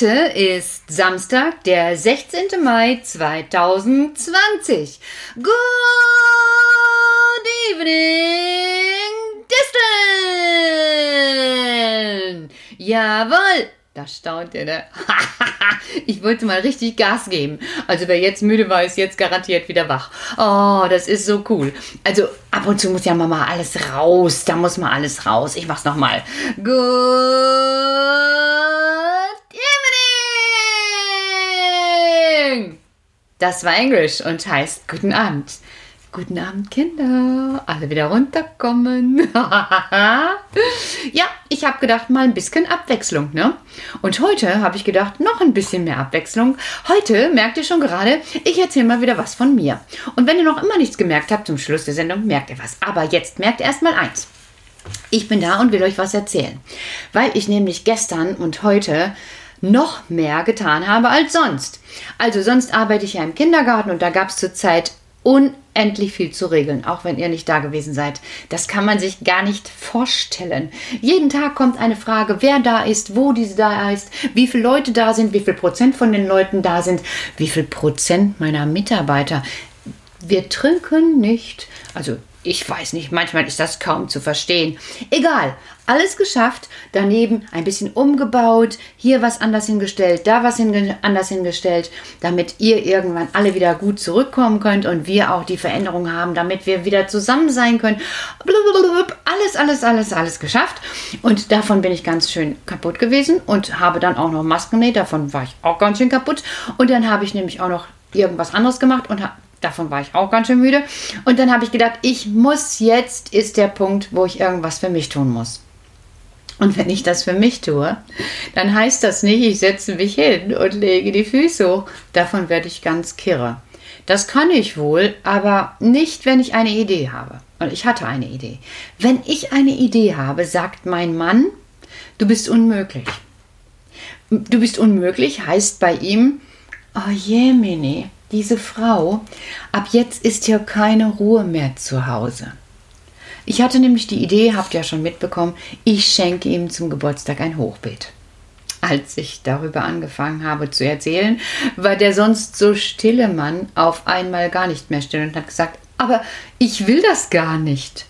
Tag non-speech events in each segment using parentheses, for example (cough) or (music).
Heute ist Samstag, der 16. Mai 2020. Good evening, Distant! Jawohl! Da staunt ihr, ne? (laughs) ich wollte mal richtig Gas geben. Also wer jetzt müde war, ist jetzt garantiert wieder wach. Oh, das ist so cool. Also ab und zu muss ja mal alles raus. Da muss mal alles raus. Ich mach's nochmal. Good evening! Das war Englisch und heißt Guten Abend. Guten Abend, Kinder. Alle wieder runterkommen. (laughs) ja, ich habe gedacht, mal ein bisschen Abwechslung, ne? Und heute habe ich gedacht, noch ein bisschen mehr Abwechslung. Heute merkt ihr schon gerade, ich erzähle mal wieder was von mir. Und wenn ihr noch immer nichts gemerkt habt zum Schluss der Sendung, merkt ihr was. Aber jetzt merkt erst mal eins. Ich bin da und will euch was erzählen. Weil ich nämlich gestern und heute noch mehr getan habe als sonst. Also sonst arbeite ich ja im Kindergarten und da gab es zurzeit unendlich viel zu regeln, auch wenn ihr nicht da gewesen seid. Das kann man sich gar nicht vorstellen. Jeden Tag kommt eine Frage, wer da ist, wo diese da ist, wie viele Leute da sind, wie viel Prozent von den Leuten da sind, wie viel Prozent meiner Mitarbeiter. Wir trinken nicht, also ich weiß nicht, manchmal ist das kaum zu verstehen. Egal, alles geschafft, daneben ein bisschen umgebaut, hier was anders hingestellt, da was hinge anders hingestellt, damit ihr irgendwann alle wieder gut zurückkommen könnt und wir auch die Veränderung haben, damit wir wieder zusammen sein können. Alles, alles, alles, alles geschafft. Und davon bin ich ganz schön kaputt gewesen und habe dann auch noch Masken genäht, davon war ich auch ganz schön kaputt. Und dann habe ich nämlich auch noch irgendwas anderes gemacht und habe Davon war ich auch ganz schön müde. Und dann habe ich gedacht, ich muss jetzt, ist der Punkt, wo ich irgendwas für mich tun muss. Und wenn ich das für mich tue, dann heißt das nicht, ich setze mich hin und lege die Füße hoch. Davon werde ich ganz kirre. Das kann ich wohl, aber nicht, wenn ich eine Idee habe. Und ich hatte eine Idee. Wenn ich eine Idee habe, sagt mein Mann, du bist unmöglich. Du bist unmöglich heißt bei ihm, oh Jemini, diese Frau, ab jetzt ist hier keine Ruhe mehr zu Hause. Ich hatte nämlich die Idee, habt ihr ja schon mitbekommen, ich schenke ihm zum Geburtstag ein Hochbeet. Als ich darüber angefangen habe zu erzählen, war der sonst so stille Mann auf einmal gar nicht mehr still und hat gesagt, aber ich will das gar nicht.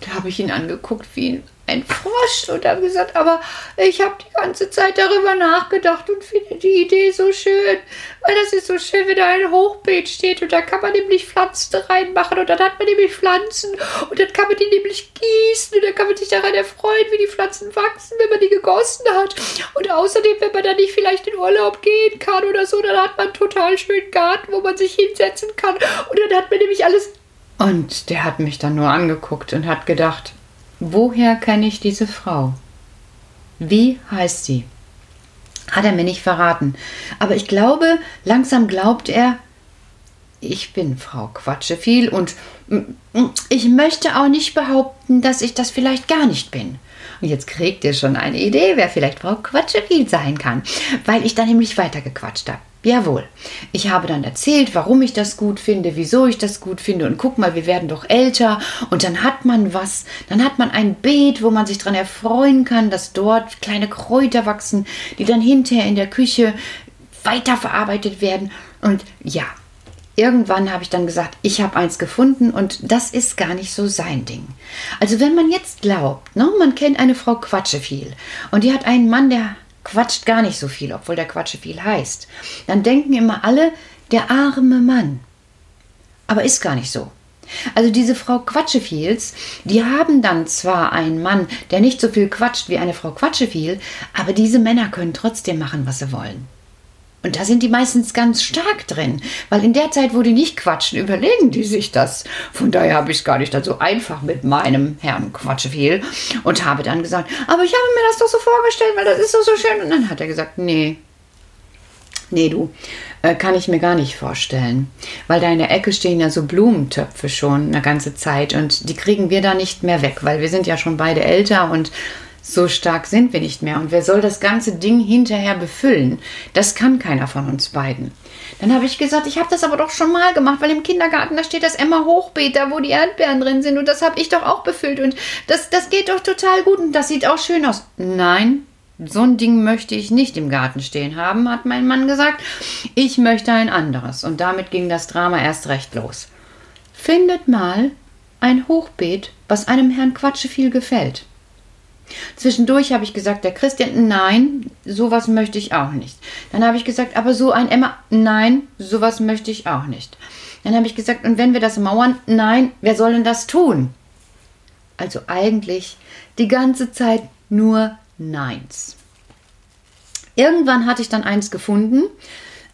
Da habe ich ihn angeguckt wie ein Frosch und habe gesagt, aber ich habe die ganze Zeit darüber nachgedacht und finde die Idee so schön, weil das ist so schön, wenn da ein Hochbeet steht und da kann man nämlich Pflanzen reinmachen und dann hat man nämlich Pflanzen und dann kann man die nämlich gießen und dann kann man sich daran erfreuen, wie die Pflanzen wachsen, wenn man die gegossen hat. Und außerdem, wenn man dann nicht vielleicht in Urlaub gehen kann oder so, dann hat man einen total schönen Garten, wo man sich hinsetzen kann. Und dann hat man nämlich alles. Und der hat mich dann nur angeguckt und hat gedacht, Woher kenne ich diese Frau? Wie heißt sie? Hat er mir nicht verraten. Aber ich glaube, langsam glaubt er, ich bin Frau Quatscheviel und mm, mm, ich möchte auch nicht behaupten, dass ich das vielleicht gar nicht bin. Und jetzt kriegt ihr schon eine Idee, wer vielleicht Frau Quatscheviel sein kann, weil ich da nämlich weitergequatscht habe. Jawohl. Ich habe dann erzählt, warum ich das gut finde, wieso ich das gut finde. Und guck mal, wir werden doch älter. Und dann hat man was, dann hat man ein Beet, wo man sich daran erfreuen kann, dass dort kleine Kräuter wachsen, die dann hinterher in der Küche weiterverarbeitet werden. Und ja, irgendwann habe ich dann gesagt, ich habe eins gefunden und das ist gar nicht so sein Ding. Also wenn man jetzt glaubt, ne, man kennt eine Frau Quatsche viel und die hat einen Mann, der quatscht gar nicht so viel, obwohl der Quatsche viel heißt. Dann denken immer alle, der arme Mann. Aber ist gar nicht so. Also diese Frau Quatscheviels, die haben dann zwar einen Mann, der nicht so viel quatscht wie eine Frau Quatscheviel, aber diese Männer können trotzdem machen, was sie wollen. Und da sind die meistens ganz stark drin, weil in der Zeit, wo die nicht quatschen, überlegen die sich das. Von daher habe ich es gar nicht so einfach mit meinem Herrn Quatscheviel und habe dann gesagt, aber ich habe mir das doch so vorgestellt, weil das ist doch so schön. Und dann hat er gesagt, nee, nee du, äh, kann ich mir gar nicht vorstellen, weil da in der Ecke stehen ja so Blumentöpfe schon eine ganze Zeit. Und die kriegen wir da nicht mehr weg, weil wir sind ja schon beide älter und so stark sind wir nicht mehr. Und wer soll das ganze Ding hinterher befüllen? Das kann keiner von uns beiden. Dann habe ich gesagt, ich habe das aber doch schon mal gemacht, weil im Kindergarten, da steht das Emma Hochbeet, da wo die Erdbeeren drin sind. Und das habe ich doch auch befüllt. Und das, das geht doch total gut und das sieht auch schön aus. Nein, So ein Ding möchte ich nicht im Garten stehen haben, hat mein Mann gesagt. Ich möchte ein anderes. Und damit ging das Drama erst recht los. Findet mal ein Hochbeet, was einem Herrn Quatsche viel gefällt. Zwischendurch habe ich gesagt, der Christian, nein, sowas möchte ich auch nicht. Dann habe ich gesagt, aber so ein Emma, nein, sowas möchte ich auch nicht. Dann habe ich gesagt, und wenn wir das mauern, nein, wer soll denn das tun? Also eigentlich die ganze Zeit nur Neins. Irgendwann hatte ich dann eins gefunden,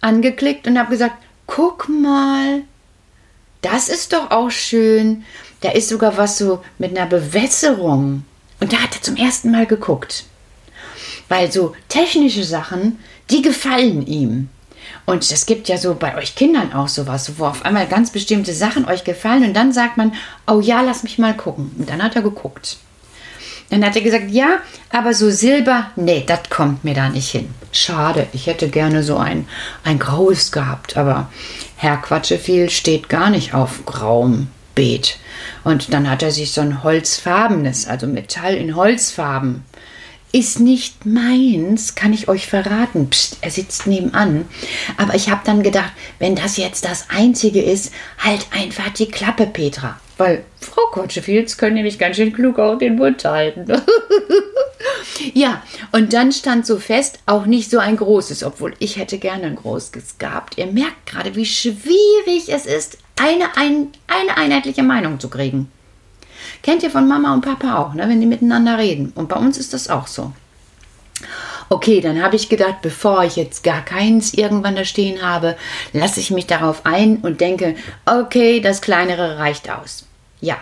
angeklickt und habe gesagt, guck mal, das ist doch auch schön. Da ist sogar was so mit einer Bewässerung. Und da hat er zum ersten Mal geguckt. Weil so technische Sachen, die gefallen ihm. Und es gibt ja so bei euch Kindern auch sowas, wo auf einmal ganz bestimmte Sachen euch gefallen und dann sagt man, oh ja, lass mich mal gucken. Und dann hat er geguckt. Dann hat er gesagt, ja, aber so Silber, nee, das kommt mir da nicht hin. Schade, ich hätte gerne so ein, ein graues gehabt, aber Herr Quatscheviel steht gar nicht auf grauem Beet. Und dann hat er sich so ein holzfarbenes, also Metall in Holzfarben. Ist nicht meins, kann ich euch verraten. Psst, er sitzt nebenan. Aber ich habe dann gedacht, wenn das jetzt das Einzige ist, halt einfach die Klappe, Petra. Weil Frau Kotschefields können nämlich ganz schön klug auch den Mund halten. (laughs) ja, und dann stand so fest, auch nicht so ein großes, obwohl ich hätte gerne ein großes gehabt. Ihr merkt gerade, wie schwierig es ist, eine, ein, eine einheitliche Meinung zu kriegen. Kennt ihr von Mama und Papa auch, ne, wenn die miteinander reden. Und bei uns ist das auch so. Okay, dann habe ich gedacht, bevor ich jetzt gar keins irgendwann da stehen habe, lasse ich mich darauf ein und denke, okay, das kleinere reicht aus. Ja.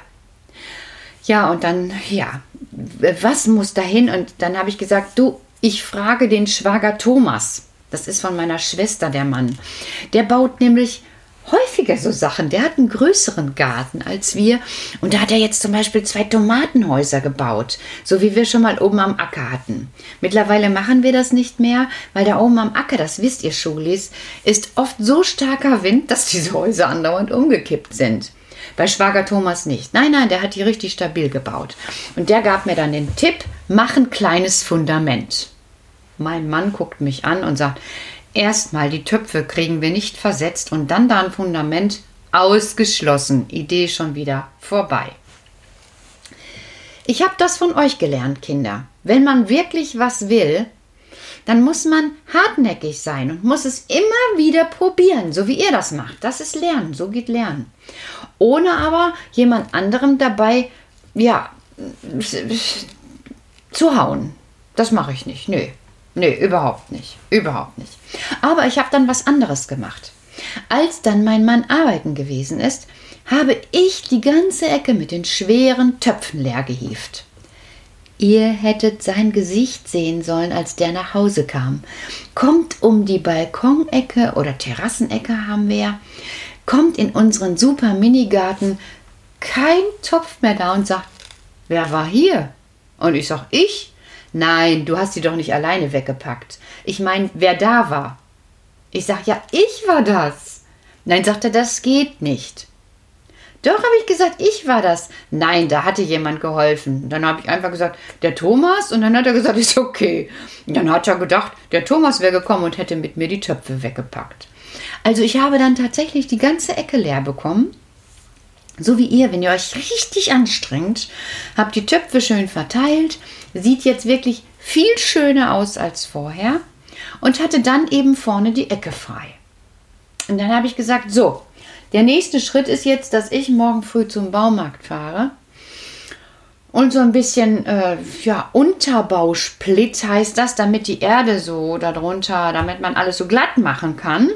Ja, und dann, ja, was muss dahin? Und dann habe ich gesagt, du, ich frage den Schwager Thomas. Das ist von meiner Schwester der Mann. Der baut nämlich häufiger so Sachen. Der hat einen größeren Garten als wir. Und da hat er jetzt zum Beispiel zwei Tomatenhäuser gebaut, so wie wir schon mal oben am Acker hatten. Mittlerweile machen wir das nicht mehr, weil da oben am Acker, das wisst ihr Schulis, ist oft so starker Wind, dass diese Häuser andauernd umgekippt sind. Bei Schwager Thomas nicht. Nein, nein, der hat die richtig stabil gebaut. Und der gab mir dann den Tipp, mach ein kleines Fundament. Mein Mann guckt mich an und sagt, Erstmal die Töpfe kriegen wir nicht versetzt und dann da ein Fundament ausgeschlossen. Idee schon wieder vorbei. Ich habe das von euch gelernt, Kinder. Wenn man wirklich was will, dann muss man hartnäckig sein und muss es immer wieder probieren, so wie ihr das macht. Das ist Lernen, so geht Lernen. Ohne aber jemand anderem dabei, ja, zu hauen. Das mache ich nicht. Nö. Nö, überhaupt nicht. Überhaupt nicht. Aber ich habe dann was anderes gemacht. Als dann mein Mann arbeiten gewesen ist, habe ich die ganze Ecke mit den schweren Töpfen leer gehieft. Ihr hättet sein Gesicht sehen sollen, als der nach Hause kam. Kommt um die Balkonecke oder Terrassenecke haben wir, kommt in unseren super Minigarten, kein Topf mehr da und sagt, wer war hier? Und ich sag, ich? Nein, du hast sie doch nicht alleine weggepackt. Ich meine, wer da war. Ich sag, ja, ich war das. Nein, sagt er, das geht nicht. Doch, habe ich gesagt, ich war das. Nein, da hatte jemand geholfen. Dann habe ich einfach gesagt, der Thomas. Und dann hat er gesagt, (laughs) ist okay. Und dann hat er gedacht, der Thomas wäre gekommen und hätte mit mir die Töpfe weggepackt. Also ich habe dann tatsächlich die ganze Ecke leer bekommen. So wie ihr, wenn ihr euch richtig anstrengt, habt die Töpfe schön verteilt, sieht jetzt wirklich viel schöner aus als vorher und hatte dann eben vorne die Ecke frei. Und dann habe ich gesagt, so, der nächste Schritt ist jetzt, dass ich morgen früh zum Baumarkt fahre und so ein bisschen äh, ja, Unterbausplit heißt das, damit die Erde so darunter, damit man alles so glatt machen kann.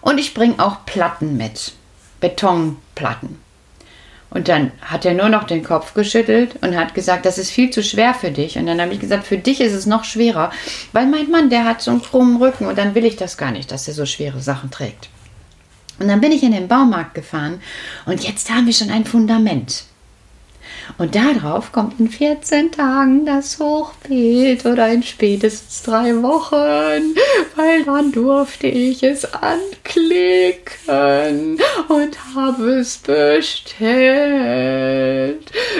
Und ich bringe auch Platten mit, Betonplatten. Und dann hat er nur noch den Kopf geschüttelt und hat gesagt, das ist viel zu schwer für dich. Und dann habe ich gesagt, für dich ist es noch schwerer, weil mein Mann, der hat so einen krummen Rücken und dann will ich das gar nicht, dass er so schwere Sachen trägt. Und dann bin ich in den Baumarkt gefahren und jetzt haben wir schon ein Fundament. Und darauf kommt in 14 Tagen das Hochbeet oder in spätestens drei Wochen, weil dann durfte ich es anklicken und habe es bestellt.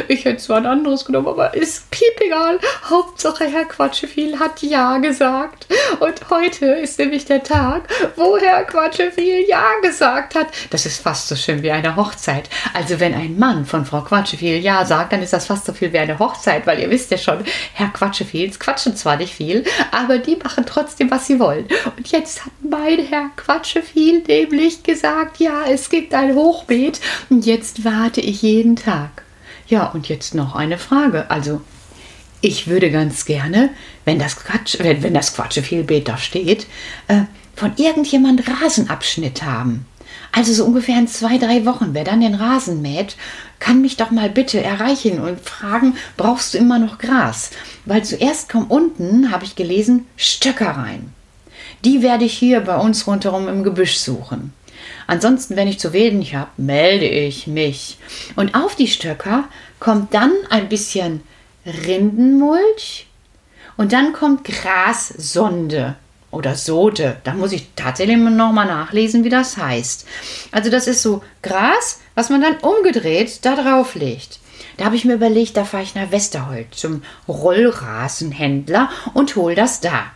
Ich hätte zwar ein anderes genommen, aber ist piep egal. Hauptsache Herr Quatscheviel hat Ja gesagt. Und heute ist nämlich der Tag, wo Herr Quatscheviel Ja gesagt hat. Das ist fast so schön wie eine Hochzeit. Also wenn ein Mann von Frau Quatscheviel Ja sagt, dann ist das fast so viel wie eine Hochzeit, weil ihr wisst ja schon, Herr Quatscheviels quatschen zwar nicht viel, aber die machen trotzdem, was sie wollen. Und jetzt hat mein Herr Quatscheviel nämlich gesagt, ja, es gibt ein Hochbeet und jetzt warte ich jeden Tag. Ja, und jetzt noch eine Frage. Also, ich würde ganz gerne, wenn das Quatsch, wenn, wenn das Quatschevielbeet da steht, äh, von irgendjemand Rasenabschnitt haben. Also so ungefähr in zwei, drei Wochen, wer dann den Rasen mäht, kann mich doch mal bitte erreichen und fragen, brauchst du immer noch Gras? Weil zuerst kommen unten, habe ich gelesen, Stöcker rein. Die werde ich hier bei uns rundherum im Gebüsch suchen. Ansonsten, wenn ich zu wenig habe, melde ich mich. Und auf die Stöcker kommt dann ein bisschen Rindenmulch und dann kommt Grassonde oder Sote. Da muss ich tatsächlich noch mal nachlesen, wie das heißt. Also das ist so Gras, was man dann umgedreht da drauf legt. Da habe ich mir überlegt, da fahre ich nach Westerhold zum Rollrasenhändler und hole das da.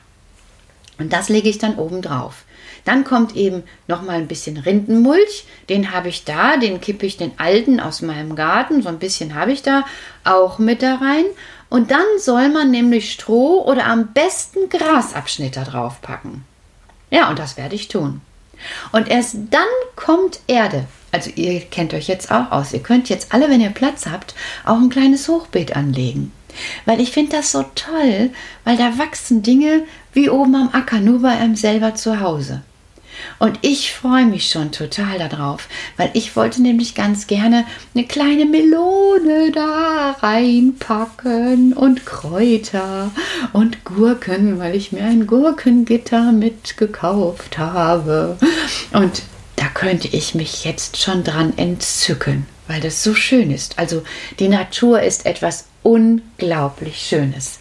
Und das lege ich dann oben drauf. Dann kommt eben noch mal ein bisschen Rindenmulch, den habe ich da, den kippe ich den alten aus meinem Garten, so ein bisschen habe ich da auch mit da rein. Und dann soll man nämlich Stroh oder am besten Grasabschnitte draufpacken. Ja, und das werde ich tun. Und erst dann kommt Erde. Also ihr kennt euch jetzt auch aus. Ihr könnt jetzt alle, wenn ihr Platz habt, auch ein kleines Hochbeet anlegen. Weil ich finde das so toll, weil da wachsen Dinge wie oben am Acker, nur bei einem selber zu Hause. Und ich freue mich schon total darauf, weil ich wollte nämlich ganz gerne eine kleine Melone da reinpacken und Kräuter und Gurken, weil ich mir ein Gurkengitter mitgekauft habe. Und da könnte ich mich jetzt schon dran entzücken, weil das so schön ist. Also die Natur ist etwas unglaublich Schönes.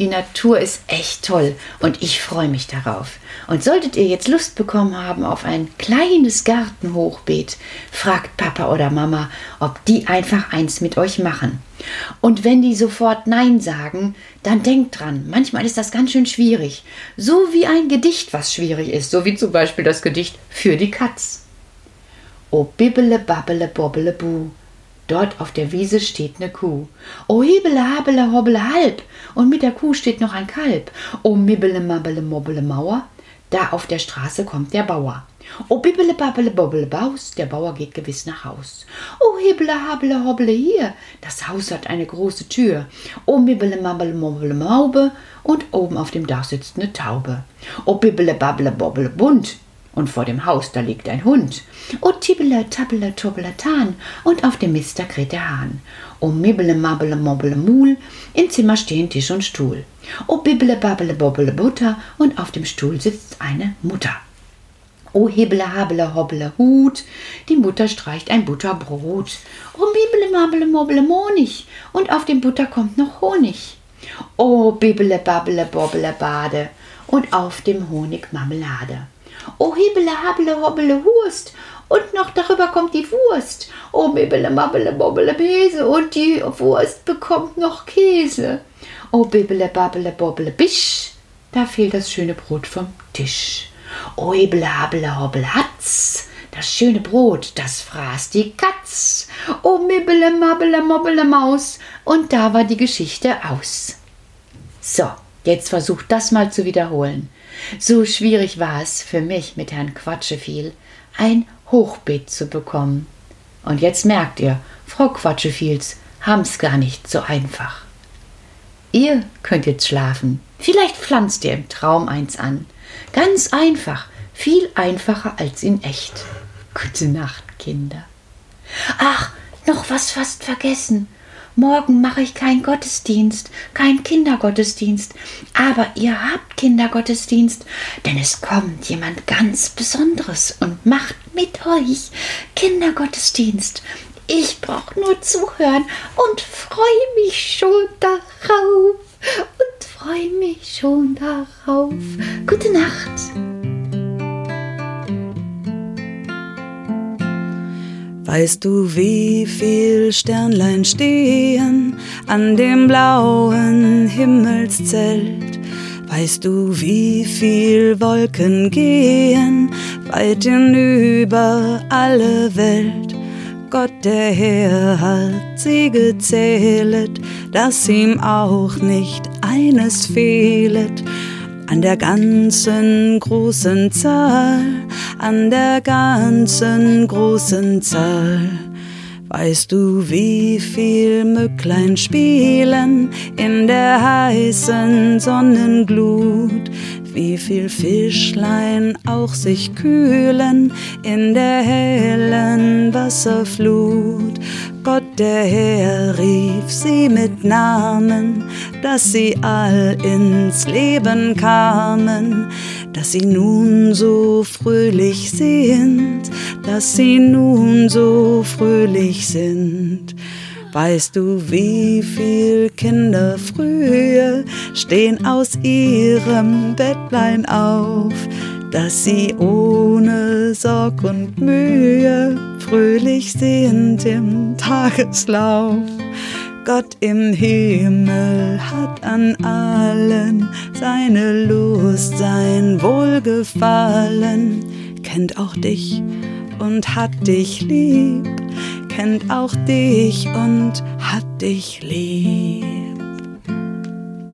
Die Natur ist echt toll und ich freue mich darauf. Und solltet ihr jetzt Lust bekommen haben auf ein kleines Gartenhochbeet, fragt Papa oder Mama, ob die einfach eins mit euch machen. Und wenn die sofort Nein sagen, dann denkt dran, manchmal ist das ganz schön schwierig. So wie ein Gedicht, was schwierig ist, so wie zum Beispiel das Gedicht für die Katz. O bibbele babbele bobbele buh, Dort auf der Wiese steht eine Kuh. O hebele, habele, hobbele, halb. Und mit der Kuh steht noch ein Kalb. O mibbele, mabbele, mobbele, Mauer. Da auf der Straße kommt der Bauer. O bibbele, babbele, bobbele, Baus. Der Bauer geht gewiss nach Haus. O hebele, habele, hobbele, hier. Das Haus hat eine große Tür. O mibbele, mabbele, mobbele, Maube. Und oben auf dem Dach sitzt eine Taube. O bibbele, babbele, bobbele, bunt und vor dem Haus da liegt ein Hund. O tibbele, tabbele, tubbele, tan, und auf dem Mister kräht der Hahn. O mibbele, mabbele, mobbele, mul, im Zimmer stehen Tisch und Stuhl. O bibbele, babbele, bobbele, butter, und auf dem Stuhl sitzt eine Mutter. O hebele, habele, hobbele, Hut, die Mutter streicht ein Butterbrot. O bibbele, mabbele, mobbele, Monig, und auf dem Butter kommt noch Honig. O bibbele, babbele, bobbele, Bade, und auf dem Honig Marmelade. Oh, hebele, habele, hobbele, Hurst. Und noch darüber kommt die Wurst. Oh, bibbele, mabbele, bobbele, Bese. Und die Wurst bekommt noch Käse. Oh, bibbele, babbele, bobbele, bisch. Da fehlt das schöne Brot vom Tisch. Oh, hebele, habele, hobbele, hatz. Das schöne Brot, das fraß die Katz. Oh, mibbele, mabbele, mobbele, Maus. Und da war die Geschichte aus. So, jetzt versucht das mal zu wiederholen. So schwierig war es für mich mit Herrn Quatscheviel, ein Hochbeet zu bekommen. Und jetzt merkt ihr, Frau Quatscheviels haben's gar nicht so einfach. Ihr könnt jetzt schlafen. Vielleicht pflanzt ihr im Traum eins an. Ganz einfach, viel einfacher als in echt. Gute Nacht, Kinder. Ach, noch was fast vergessen. Morgen mache ich keinen Gottesdienst, keinen Kindergottesdienst, aber ihr habt Kindergottesdienst, denn es kommt jemand ganz Besonderes und macht mit euch Kindergottesdienst. Ich brauche nur zuhören und freue mich schon darauf und freue mich schon darauf. Gute Nacht. Weißt du, wie viel Sternlein stehen an dem blauen Himmelszelt? Weißt du, wie viel Wolken gehen weit hinüber alle Welt? Gott der Herr hat sie gezählet, dass ihm auch nicht eines fehlet an der ganzen großen Zahl, an der ganzen großen Zahl. Weißt du, wie viel Mücklein spielen in der heißen Sonnenglut? Wie viel Fischlein auch sich kühlen in der hellen Wasserflut? Gott der Herr rief sie mit Namen, dass sie all ins Leben kamen, dass sie nun so fröhlich sind, dass sie nun so fröhlich sind. Weißt du, wie viel Kinder früher stehen aus ihrem Bettlein auf, dass sie ohne Sorg und Mühe fröhlich sind im Tageslauf. Gott im Himmel hat an allen seine Lust, sein Wohlgefallen, kennt auch dich und hat dich lieb, kennt auch dich und hat dich lieb.